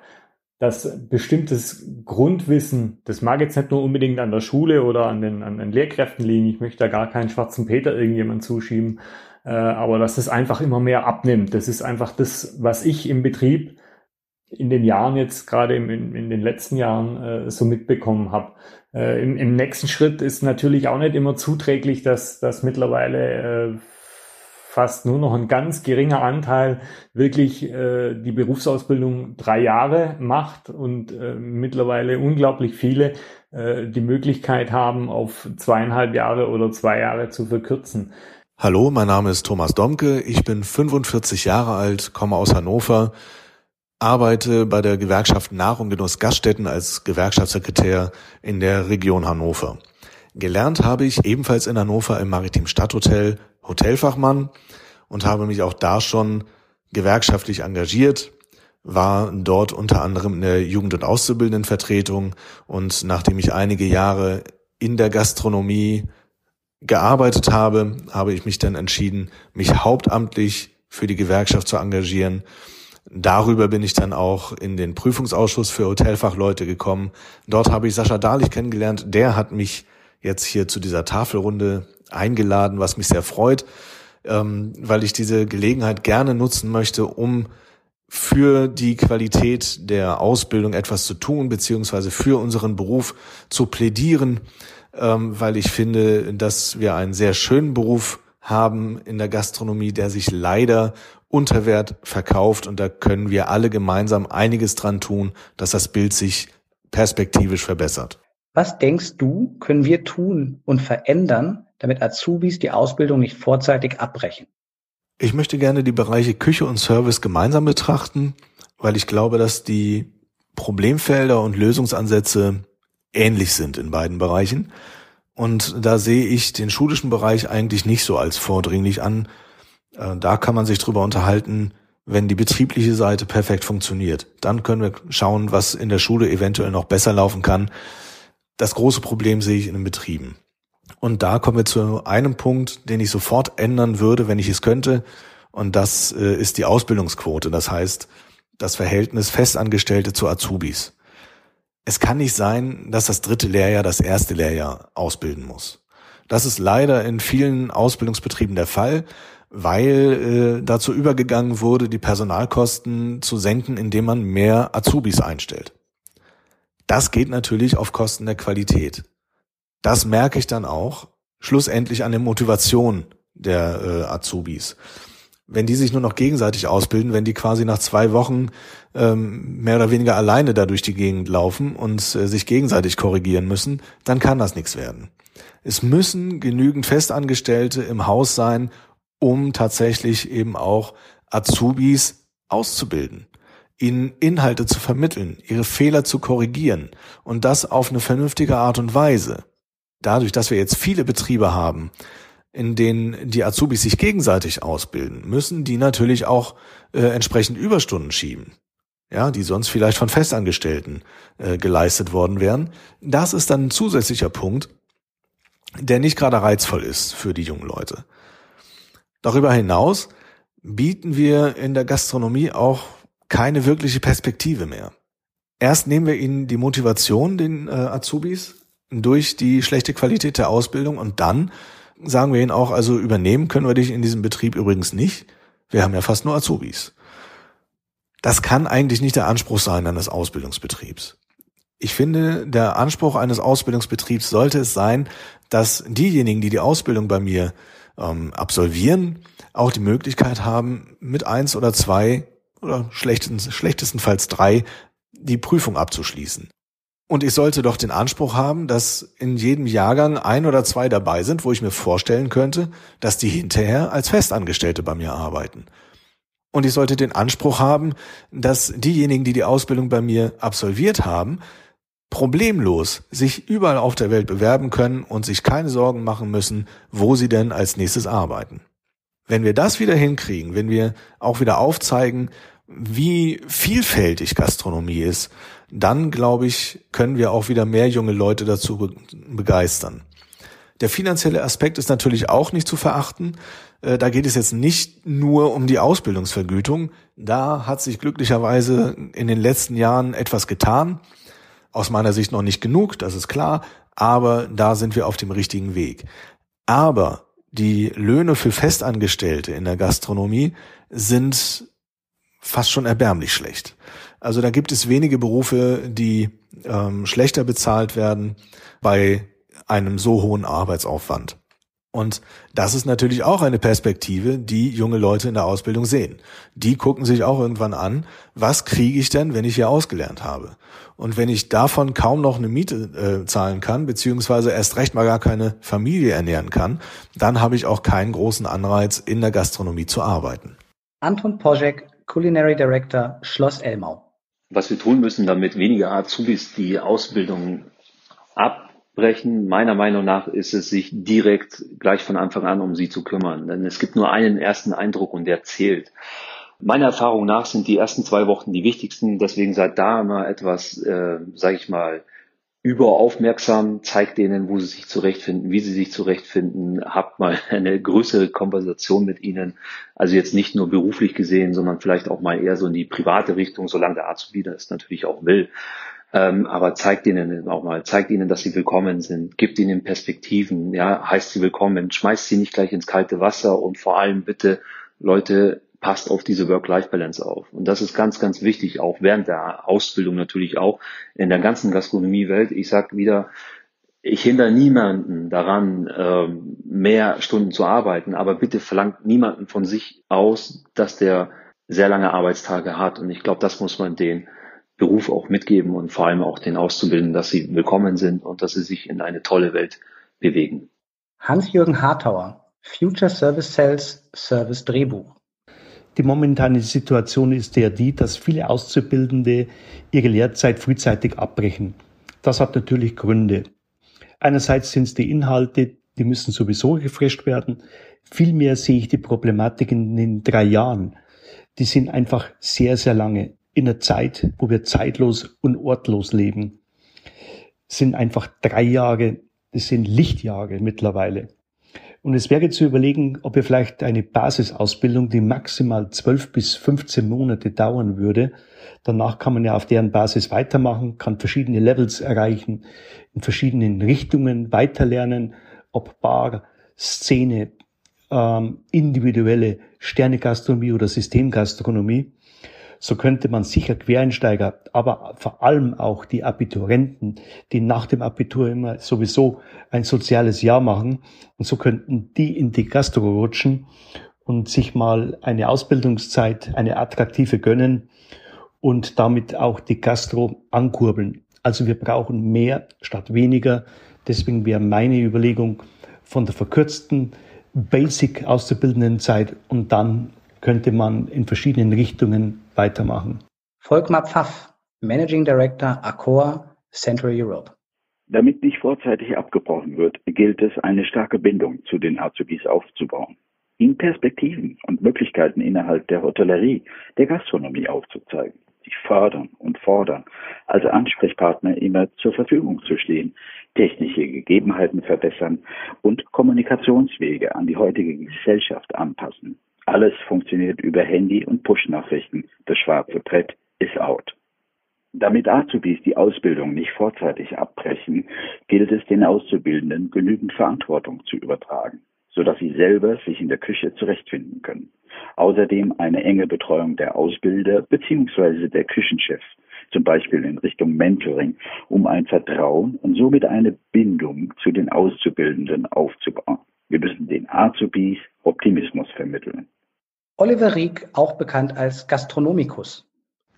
dass bestimmtes Grundwissen, das mag jetzt nicht nur unbedingt an der Schule oder an den, an den Lehrkräften liegen, ich möchte da gar keinen schwarzen Peter irgendjemand zuschieben, äh, aber dass das einfach immer mehr abnimmt. Das ist einfach das, was ich im Betrieb in den Jahren jetzt, gerade in, in den letzten Jahren, äh, so mitbekommen habe. Äh, im, im, nächsten Schritt ist natürlich auch nicht immer zuträglich, dass, dass mittlerweile äh, fast nur noch ein ganz geringer Anteil wirklich äh, die Berufsausbildung drei Jahre macht und äh, mittlerweile unglaublich viele äh, die Möglichkeit haben, auf zweieinhalb Jahre oder zwei Jahre zu verkürzen. Hallo, mein Name ist Thomas Domke, ich bin 45 Jahre alt, komme aus Hannover, arbeite bei der Gewerkschaft Nahrung Genuss Gaststätten als Gewerkschaftssekretär in der Region Hannover. Gelernt habe ich ebenfalls in Hannover im Maritim Stadthotel Hotelfachmann und habe mich auch da schon gewerkschaftlich engagiert, war dort unter anderem in der Jugend- und Auszubildendenvertretung und nachdem ich einige Jahre in der Gastronomie gearbeitet habe, habe ich mich dann entschieden, mich hauptamtlich für die Gewerkschaft zu engagieren. Darüber bin ich dann auch in den Prüfungsausschuss für Hotelfachleute gekommen. Dort habe ich Sascha Dahlich kennengelernt. Der hat mich jetzt hier zu dieser Tafelrunde eingeladen, was mich sehr freut, ähm, weil ich diese Gelegenheit gerne nutzen möchte, um für die Qualität der Ausbildung etwas zu tun, beziehungsweise für unseren Beruf zu plädieren, ähm, weil ich finde, dass wir einen sehr schönen Beruf haben in der Gastronomie, der sich leider unter Wert verkauft und da können wir alle gemeinsam einiges dran tun, dass das Bild sich perspektivisch verbessert. Was denkst du, können wir tun und verändern, damit Azubis die Ausbildung nicht vorzeitig abbrechen? Ich möchte gerne die Bereiche Küche und Service gemeinsam betrachten, weil ich glaube, dass die Problemfelder und Lösungsansätze ähnlich sind in beiden Bereichen. Und da sehe ich den schulischen Bereich eigentlich nicht so als vordringlich an. Äh, da kann man sich drüber unterhalten, wenn die betriebliche Seite perfekt funktioniert. Dann können wir schauen, was in der Schule eventuell noch besser laufen kann. Das große Problem sehe ich in den Betrieben. Und da kommen wir zu einem Punkt, den ich sofort ändern würde, wenn ich es könnte. Und das äh, ist die Ausbildungsquote. Das heißt, das Verhältnis Festangestellte zu Azubis. Es kann nicht sein, dass das dritte Lehrjahr das erste Lehrjahr ausbilden muss. Das ist leider in vielen Ausbildungsbetrieben der Fall, weil äh, dazu übergegangen wurde, die Personalkosten zu senken, indem man mehr Azubis einstellt. Das geht natürlich auf Kosten der Qualität. Das merke ich dann auch schlussendlich an der Motivation der äh, Azubis. Wenn die sich nur noch gegenseitig ausbilden, wenn die quasi nach zwei Wochen ähm, mehr oder weniger alleine da durch die Gegend laufen und äh, sich gegenseitig korrigieren müssen, dann kann das nichts werden. Es müssen genügend Festangestellte im Haus sein, um tatsächlich eben auch Azubis auszubilden ihnen Inhalte zu vermitteln, ihre Fehler zu korrigieren und das auf eine vernünftige Art und Weise. Dadurch, dass wir jetzt viele Betriebe haben, in denen die Azubis sich gegenseitig ausbilden, müssen die natürlich auch äh, entsprechend Überstunden schieben. Ja, die sonst vielleicht von Festangestellten äh, geleistet worden wären. Das ist dann ein zusätzlicher Punkt, der nicht gerade reizvoll ist für die jungen Leute. Darüber hinaus bieten wir in der Gastronomie auch keine wirkliche Perspektive mehr. Erst nehmen wir ihnen die Motivation, den äh, Azubis, durch die schlechte Qualität der Ausbildung und dann sagen wir ihnen auch, also übernehmen können wir dich in diesem Betrieb übrigens nicht. Wir haben ja fast nur Azubis. Das kann eigentlich nicht der Anspruch sein eines Ausbildungsbetriebs. Ich finde, der Anspruch eines Ausbildungsbetriebs sollte es sein, dass diejenigen, die die Ausbildung bei mir ähm, absolvieren, auch die Möglichkeit haben, mit eins oder zwei oder schlechtestens, schlechtestenfalls drei die Prüfung abzuschließen. Und ich sollte doch den Anspruch haben, dass in jedem Jahrgang ein oder zwei dabei sind, wo ich mir vorstellen könnte, dass die hinterher als Festangestellte bei mir arbeiten. Und ich sollte den Anspruch haben, dass diejenigen, die die Ausbildung bei mir absolviert haben, problemlos sich überall auf der Welt bewerben können und sich keine Sorgen machen müssen, wo sie denn als nächstes arbeiten. Wenn wir das wieder hinkriegen, wenn wir auch wieder aufzeigen, wie vielfältig Gastronomie ist, dann glaube ich, können wir auch wieder mehr junge Leute dazu begeistern. Der finanzielle Aspekt ist natürlich auch nicht zu verachten. Äh, da geht es jetzt nicht nur um die Ausbildungsvergütung. Da hat sich glücklicherweise in den letzten Jahren etwas getan. Aus meiner Sicht noch nicht genug, das ist klar, aber da sind wir auf dem richtigen Weg. Aber die Löhne für Festangestellte in der Gastronomie sind fast schon erbärmlich schlecht. Also da gibt es wenige Berufe, die ähm, schlechter bezahlt werden bei einem so hohen Arbeitsaufwand. Und das ist natürlich auch eine Perspektive, die junge Leute in der Ausbildung sehen. Die gucken sich auch irgendwann an, was kriege ich denn, wenn ich hier ausgelernt habe? Und wenn ich davon kaum noch eine Miete äh, zahlen kann, beziehungsweise erst recht mal gar keine Familie ernähren kann, dann habe ich auch keinen großen Anreiz, in der Gastronomie zu arbeiten. Anton Poschek, Culinary Director, Schloss Elmau. Was wir tun müssen, damit weniger Azubis die Ausbildung ab sprechen. Meiner Meinung nach ist es sich direkt gleich von Anfang an um sie zu kümmern. Denn es gibt nur einen ersten Eindruck und der zählt. Meiner Erfahrung nach sind die ersten zwei Wochen die wichtigsten. Deswegen seid da immer etwas, äh, sage ich mal, überaufmerksam, zeigt denen, wo sie sich zurechtfinden, wie sie sich zurechtfinden, habt mal <laughs> eine größere Konversation mit ihnen. Also jetzt nicht nur beruflich gesehen, sondern vielleicht auch mal eher so in die private Richtung, solange der Azubi das natürlich auch will. Ähm, aber zeigt ihnen auch mal, zeigt ihnen, dass sie willkommen sind, gibt ihnen Perspektiven, ja, heißt sie willkommen, schmeißt sie nicht gleich ins kalte Wasser und vor allem bitte, Leute, passt auf diese Work-Life-Balance auf. Und das ist ganz, ganz wichtig, auch während der Ausbildung natürlich auch in der ganzen Gastronomiewelt. Ich sag wieder, ich hindere niemanden daran, ähm, mehr Stunden zu arbeiten, aber bitte verlangt niemanden von sich aus, dass der sehr lange Arbeitstage hat. Und ich glaube, das muss man den Beruf auch mitgeben und vor allem auch den Auszubildenden, dass sie willkommen sind und dass sie sich in eine tolle Welt bewegen. Hans-Jürgen Hartauer, Future Service Sales Service Drehbuch. Die momentane Situation ist ja die, dass viele Auszubildende ihre Lehrzeit frühzeitig abbrechen. Das hat natürlich Gründe. Einerseits sind es die Inhalte, die müssen sowieso gefresht werden. Vielmehr sehe ich die Problematik in den drei Jahren. Die sind einfach sehr, sehr lange in einer Zeit, wo wir zeitlos und ortlos leben, sind einfach drei Jahre, das sind Lichtjahre mittlerweile. Und es wäre zu überlegen, ob wir vielleicht eine Basisausbildung, die maximal zwölf bis 15 Monate dauern würde, danach kann man ja auf deren Basis weitermachen, kann verschiedene Levels erreichen, in verschiedenen Richtungen weiterlernen, ob Bar, Szene, ähm, individuelle Sternegastronomie oder Systemgastronomie so könnte man sicher Quereinsteiger, aber vor allem auch die Abiturienten, die nach dem Abitur immer sowieso ein soziales Jahr machen, und so könnten die in die Gastro rutschen und sich mal eine Ausbildungszeit, eine attraktive gönnen und damit auch die Gastro ankurbeln. Also wir brauchen mehr statt weniger. Deswegen wäre meine Überlegung von der verkürzten Basic auszubildenden Zeit und dann könnte man in verschiedenen Richtungen weitermachen. Volkmar Pfaff, Managing Director Accor Central Europe. Damit nicht vorzeitig abgebrochen wird, gilt es, eine starke Bindung zu den Azubis aufzubauen, ihnen Perspektiven und Möglichkeiten innerhalb der Hotellerie, der Gastronomie aufzuzeigen, sie fördern und fordern, als Ansprechpartner immer zur Verfügung zu stehen, technische Gegebenheiten verbessern und Kommunikationswege an die heutige Gesellschaft anpassen. Alles funktioniert über Handy und Push-Nachrichten. Das schwarze Brett ist out. Damit Azubis die Ausbildung nicht vorzeitig abbrechen, gilt es den Auszubildenden genügend Verantwortung zu übertragen, sodass sie selber sich in der Küche zurechtfinden können. Außerdem eine enge Betreuung der Ausbilder bzw. der Küchenchefs, zum Beispiel in Richtung Mentoring, um ein Vertrauen und somit eine Bindung zu den Auszubildenden aufzubauen. Wir müssen den Azubis Optimismus vermitteln. Oliver Rieck, auch bekannt als Gastronomikus.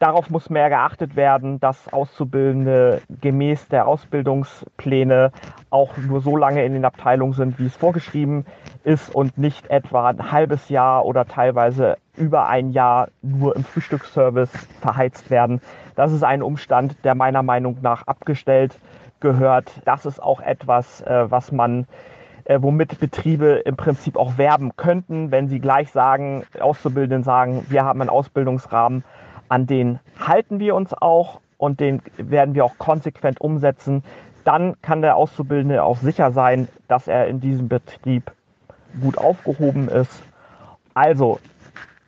Darauf muss mehr geachtet werden, dass Auszubildende gemäß der Ausbildungspläne auch nur so lange in den Abteilungen sind, wie es vorgeschrieben ist und nicht etwa ein halbes Jahr oder teilweise über ein Jahr nur im Frühstücksservice verheizt werden. Das ist ein Umstand, der meiner Meinung nach abgestellt gehört. Das ist auch etwas, äh, was man äh, womit Betriebe im Prinzip auch werben könnten, wenn sie gleich sagen, Auszubildenden sagen, wir haben einen Ausbildungsrahmen, an den halten wir uns auch und den werden wir auch konsequent umsetzen. Dann kann der Auszubildende auch sicher sein, dass er in diesem Betrieb gut aufgehoben ist. Also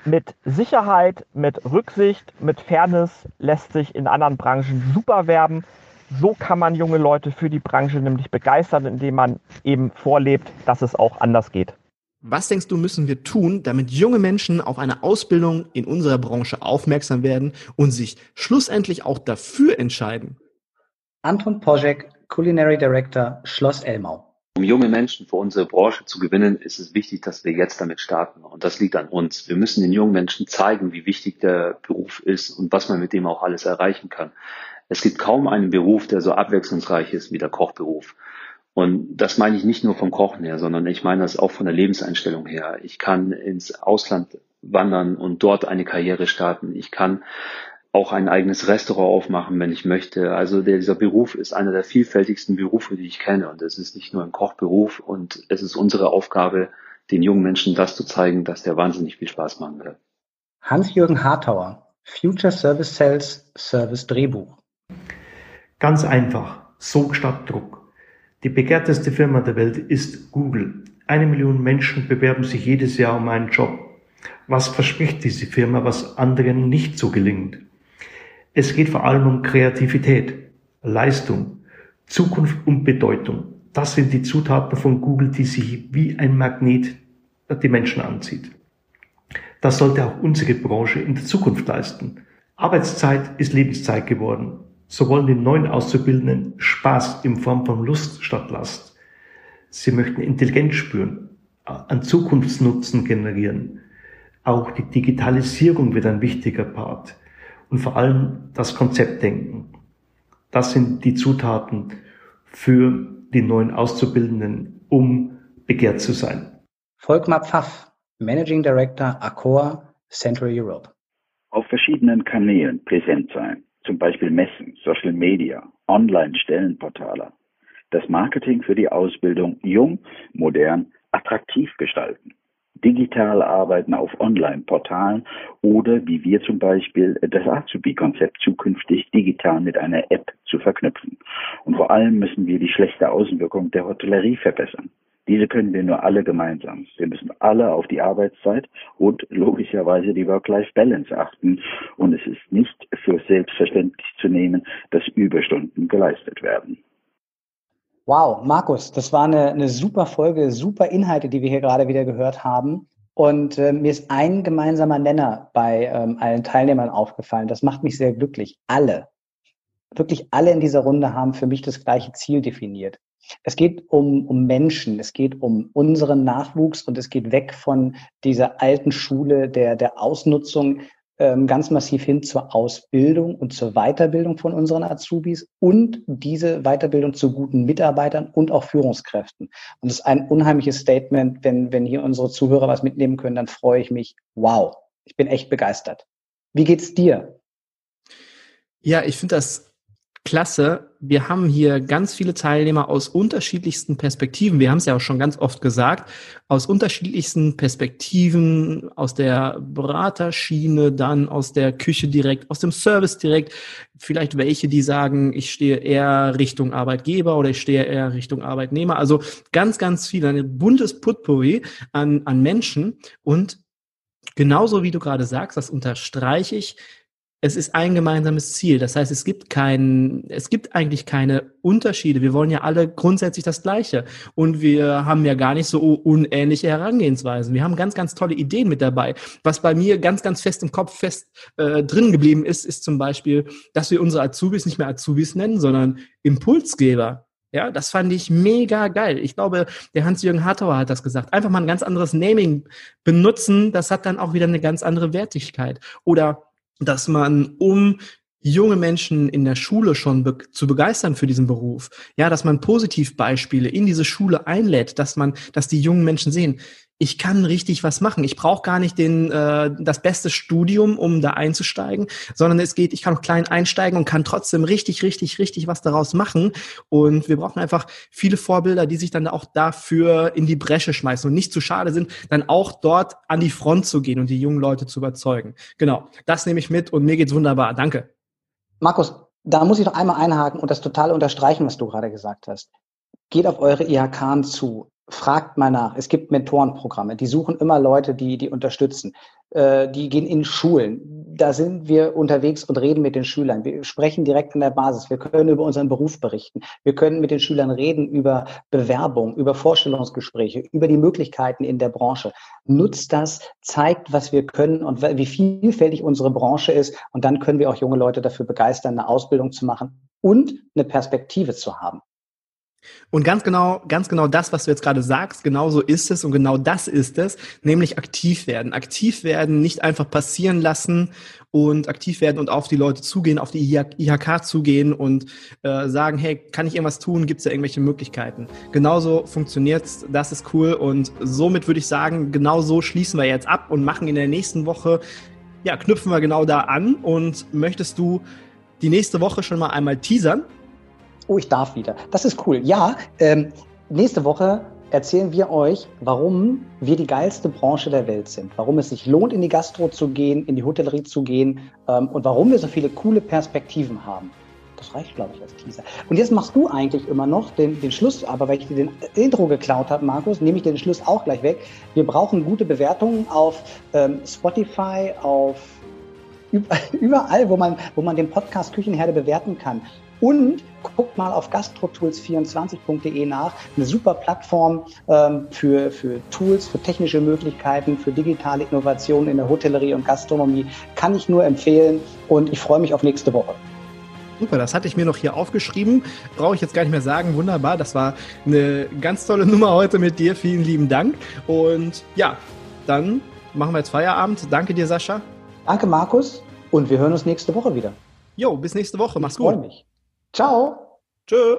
mit Sicherheit, mit Rücksicht, mit Fairness lässt sich in anderen Branchen super werben. So kann man junge Leute für die Branche nämlich begeistern, indem man eben vorlebt, dass es auch anders geht. Was denkst du, müssen wir tun, damit junge Menschen auf eine Ausbildung in unserer Branche aufmerksam werden und sich schlussendlich auch dafür entscheiden? Anton Poschek, Culinary Director, Schloss Elmau. Um junge Menschen für unsere Branche zu gewinnen, ist es wichtig, dass wir jetzt damit starten. Und das liegt an uns. Wir müssen den jungen Menschen zeigen, wie wichtig der Beruf ist und was man mit dem auch alles erreichen kann. Es gibt kaum einen Beruf, der so abwechslungsreich ist wie der Kochberuf. Und das meine ich nicht nur vom Kochen her, sondern ich meine das auch von der Lebenseinstellung her. Ich kann ins Ausland wandern und dort eine Karriere starten. Ich kann auch ein eigenes Restaurant aufmachen, wenn ich möchte. Also dieser Beruf ist einer der vielfältigsten Berufe, die ich kenne. Und es ist nicht nur ein Kochberuf und es ist unsere Aufgabe, den jungen Menschen das zu zeigen, dass der wahnsinnig viel Spaß machen wird. Hans-Jürgen Hartauer, Future Service Sales, Service Drehbuch. Ganz einfach, Sog statt Druck. Die begehrteste Firma der Welt ist Google. Eine Million Menschen bewerben sich jedes Jahr um einen Job. Was verspricht diese Firma, was anderen nicht so gelingt? Es geht vor allem um Kreativität, Leistung, Zukunft und Bedeutung. Das sind die Zutaten von Google, die sich wie ein Magnet die Menschen anzieht. Das sollte auch unsere Branche in der Zukunft leisten. Arbeitszeit ist Lebenszeit geworden. So wollen die neuen Auszubildenden Spaß in Form von Lust statt Last. Sie möchten Intelligenz spüren, an Zukunftsnutzen generieren. Auch die Digitalisierung wird ein wichtiger Part. Und vor allem das Konzeptdenken. Das sind die Zutaten für die neuen Auszubildenden, um begehrt zu sein. Volkmar Pfaff, Managing Director Accor Central Europe. Auf verschiedenen Kanälen präsent sein zum Beispiel Messen, Social Media, Online-Stellenportale. Das Marketing für die Ausbildung jung, modern, attraktiv gestalten. Digital arbeiten auf Online-Portalen oder wie wir zum Beispiel das Azubi-Konzept zukünftig digital mit einer App zu verknüpfen. Und vor allem müssen wir die schlechte Außenwirkung der Hotellerie verbessern. Diese können wir nur alle gemeinsam. Wir müssen alle auf die Arbeitszeit und logischerweise die Work-Life-Balance achten. Und es ist nicht für selbstverständlich zu nehmen, dass Überstunden geleistet werden. Wow, Markus, das war eine, eine super Folge, super Inhalte, die wir hier gerade wieder gehört haben. Und äh, mir ist ein gemeinsamer Nenner bei ähm, allen Teilnehmern aufgefallen. Das macht mich sehr glücklich. Alle, wirklich alle in dieser Runde haben für mich das gleiche Ziel definiert. Es geht um, um Menschen, es geht um unseren Nachwuchs und es geht weg von dieser alten Schule der, der Ausnutzung ganz massiv hin zur Ausbildung und zur Weiterbildung von unseren Azubis und diese Weiterbildung zu guten Mitarbeitern und auch Führungskräften. Und es ist ein unheimliches Statement, wenn, wenn hier unsere Zuhörer was mitnehmen können, dann freue ich mich. Wow, ich bin echt begeistert. Wie geht's dir? Ja, ich finde das klasse. Wir haben hier ganz viele Teilnehmer aus unterschiedlichsten Perspektiven. Wir haben es ja auch schon ganz oft gesagt, aus unterschiedlichsten Perspektiven, aus der Beraterschiene, dann aus der Küche direkt, aus dem Service direkt. Vielleicht welche, die sagen, ich stehe eher Richtung Arbeitgeber oder ich stehe eher Richtung Arbeitnehmer. Also ganz, ganz viel, ein buntes Putpourri an, an Menschen und Genauso wie du gerade sagst, das unterstreiche ich, es ist ein gemeinsames Ziel. Das heißt, es gibt keinen, es gibt eigentlich keine Unterschiede. Wir wollen ja alle grundsätzlich das Gleiche. Und wir haben ja gar nicht so unähnliche Herangehensweisen. Wir haben ganz, ganz tolle Ideen mit dabei. Was bei mir ganz, ganz fest im Kopf fest äh, drin geblieben ist, ist zum Beispiel, dass wir unsere Azubis nicht mehr Azubis nennen, sondern Impulsgeber. Ja, das fand ich mega geil. Ich glaube, der Hans-Jürgen Hartauer hat das gesagt. Einfach mal ein ganz anderes Naming benutzen, das hat dann auch wieder eine ganz andere Wertigkeit. Oder dass man, um junge Menschen in der Schule schon be zu begeistern für diesen Beruf. Ja, dass man Positivbeispiele in diese Schule einlädt, dass man, dass die jungen Menschen sehen, ich kann richtig was machen. Ich brauche gar nicht den, äh, das beste Studium, um da einzusteigen, sondern es geht, ich kann auch klein einsteigen und kann trotzdem richtig, richtig, richtig was daraus machen. Und wir brauchen einfach viele Vorbilder, die sich dann auch dafür in die Bresche schmeißen und nicht zu schade sind, dann auch dort an die Front zu gehen und die jungen Leute zu überzeugen. Genau, das nehme ich mit und mir geht's wunderbar. Danke. Markus, da muss ich noch einmal einhaken und das total unterstreichen, was du gerade gesagt hast. Geht auf eure IHK zu fragt mal nach. Es gibt Mentorenprogramme, die suchen immer Leute, die, die unterstützen. Äh, die gehen in Schulen. Da sind wir unterwegs und reden mit den Schülern. Wir sprechen direkt an der Basis. Wir können über unseren Beruf berichten. Wir können mit den Schülern reden über Bewerbung, über Vorstellungsgespräche, über die Möglichkeiten in der Branche. Nutzt das, zeigt, was wir können und wie vielfältig unsere Branche ist. Und dann können wir auch junge Leute dafür begeistern, eine Ausbildung zu machen und eine Perspektive zu haben. Und ganz genau, ganz genau das, was du jetzt gerade sagst, genau so ist es und genau das ist es, nämlich aktiv werden. Aktiv werden, nicht einfach passieren lassen und aktiv werden und auf die Leute zugehen, auf die IHK zugehen und äh, sagen, hey, kann ich irgendwas tun? Gibt es da irgendwelche Möglichkeiten? Genauso funktioniert's, das ist cool und somit würde ich sagen, genau so schließen wir jetzt ab und machen in der nächsten Woche, ja, knüpfen wir genau da an und möchtest du die nächste Woche schon mal einmal teasern? Oh, ich darf wieder. Das ist cool. Ja, ähm, nächste Woche erzählen wir euch, warum wir die geilste Branche der Welt sind, warum es sich lohnt, in die Gastro zu gehen, in die Hotellerie zu gehen ähm, und warum wir so viele coole Perspektiven haben. Das reicht, glaube ich, als Teaser. Und jetzt machst du eigentlich immer noch den, den Schluss, aber weil ich dir den Intro geklaut habe, Markus, nehme ich den Schluss auch gleich weg. Wir brauchen gute Bewertungen auf ähm, Spotify, auf <laughs> überall, wo man, wo man den Podcast Küchenherde bewerten kann. Und guckt mal auf gastrotools24.de nach. Eine super Plattform ähm, für, für Tools, für technische Möglichkeiten, für digitale Innovationen in der Hotellerie und Gastronomie. Kann ich nur empfehlen und ich freue mich auf nächste Woche. Super, das hatte ich mir noch hier aufgeschrieben. Brauche ich jetzt gar nicht mehr sagen. Wunderbar, das war eine ganz tolle Nummer heute mit dir. Vielen lieben Dank. Und ja, dann machen wir jetzt Feierabend. Danke dir, Sascha. Danke, Markus. Und wir hören uns nächste Woche wieder. Jo, bis nächste Woche. Mach's gut. Ich freue mich. Ciao. Tschö.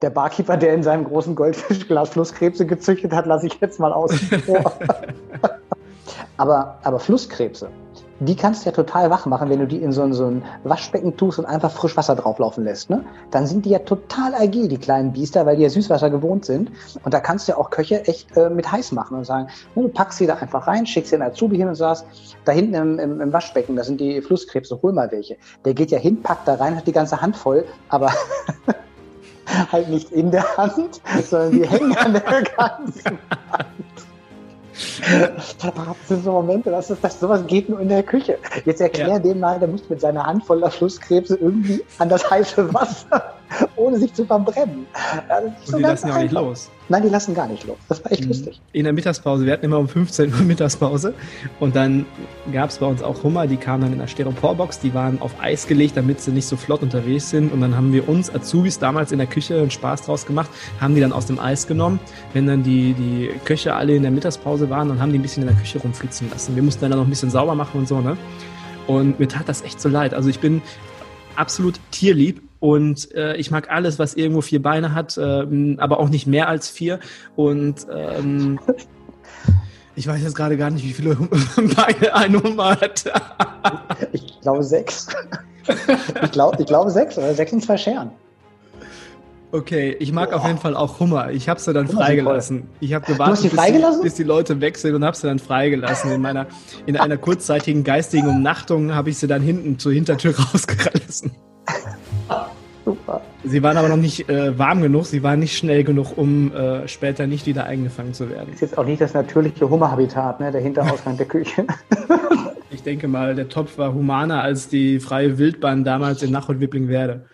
Der Barkeeper, der in seinem großen Goldfischglas Flusskrebse gezüchtet hat, lasse ich jetzt mal außen vor. <laughs> aber, aber Flusskrebse, die kannst du ja total wach machen, wenn du die in so ein, so ein Waschbecken tust und einfach frisch Wasser drauflaufen lässt. Ne? Dann sind die ja total agil, die kleinen Biester, weil die ja Süßwasser gewohnt sind. Und da kannst du ja auch Köche echt äh, mit heiß machen und sagen, ne, du packst sie da einfach rein, schickst den Azubi hin und sagst, da hinten im, im, im Waschbecken, da sind die Flusskrebse, hol mal welche. Der geht ja hin, packt da rein, hat die ganze Hand voll, aber <laughs> halt nicht in der Hand, sondern die hängen an der <laughs> ganzen Hand. Das sind so Momente, das ist, das, sowas geht nur in der Küche. Jetzt erklär ja. dem mal, der muss mit seiner Hand voller Flusskrebse irgendwie an das heiße Wasser, <laughs> ohne sich zu verbrennen. Ja, Und so die lassen ja auch nicht los. Nein, die lassen gar nicht los. Das war echt mhm. lustig. In der Mittagspause, wir hatten immer um 15 Uhr <laughs> Mittagspause und dann gab es bei uns auch Hummer, die kamen dann in der Styroporbox, die waren auf Eis gelegt, damit sie nicht so flott unterwegs sind und dann haben wir uns Azubis damals in der Küche einen Spaß draus gemacht, haben die dann aus dem Eis genommen. Wenn dann die, die Köche alle in der Mittagspause waren, dann haben die ein bisschen in der Küche rumflitzen lassen. Wir mussten dann noch ein bisschen sauber machen und so, ne? Und mir tat das echt so leid. Also ich bin absolut tierlieb und äh, ich mag alles, was irgendwo vier Beine hat, äh, aber auch nicht mehr als vier. Und ähm, <laughs> ich weiß jetzt gerade gar nicht, wie viele <laughs> Beine ein Hummer hat. <laughs> ich glaube sechs. Ich, glaub, ich glaube sechs oder sechs und zwei Scheren. Okay, ich mag oh. auf jeden Fall auch Hummer. Ich habe sie dann Hummer freigelassen. Ich habe gewartet, bis die, bis, die, Leute wechseln und habe sie dann freigelassen. In meiner in einer kurzzeitigen geistigen Umnachtung habe ich sie dann hinten zur Hintertür rausgelassen. <laughs> Super. Sie waren aber noch nicht äh, warm genug, sie waren nicht schnell genug, um äh, später nicht wieder eingefangen zu werden. Ist jetzt auch nicht das natürliche Hummerhabitat, ne? der Hinterausgang der Küche. <laughs> ich denke mal, der Topf war humaner als die freie Wildbahn damals in Nach- und Wipplingwerde.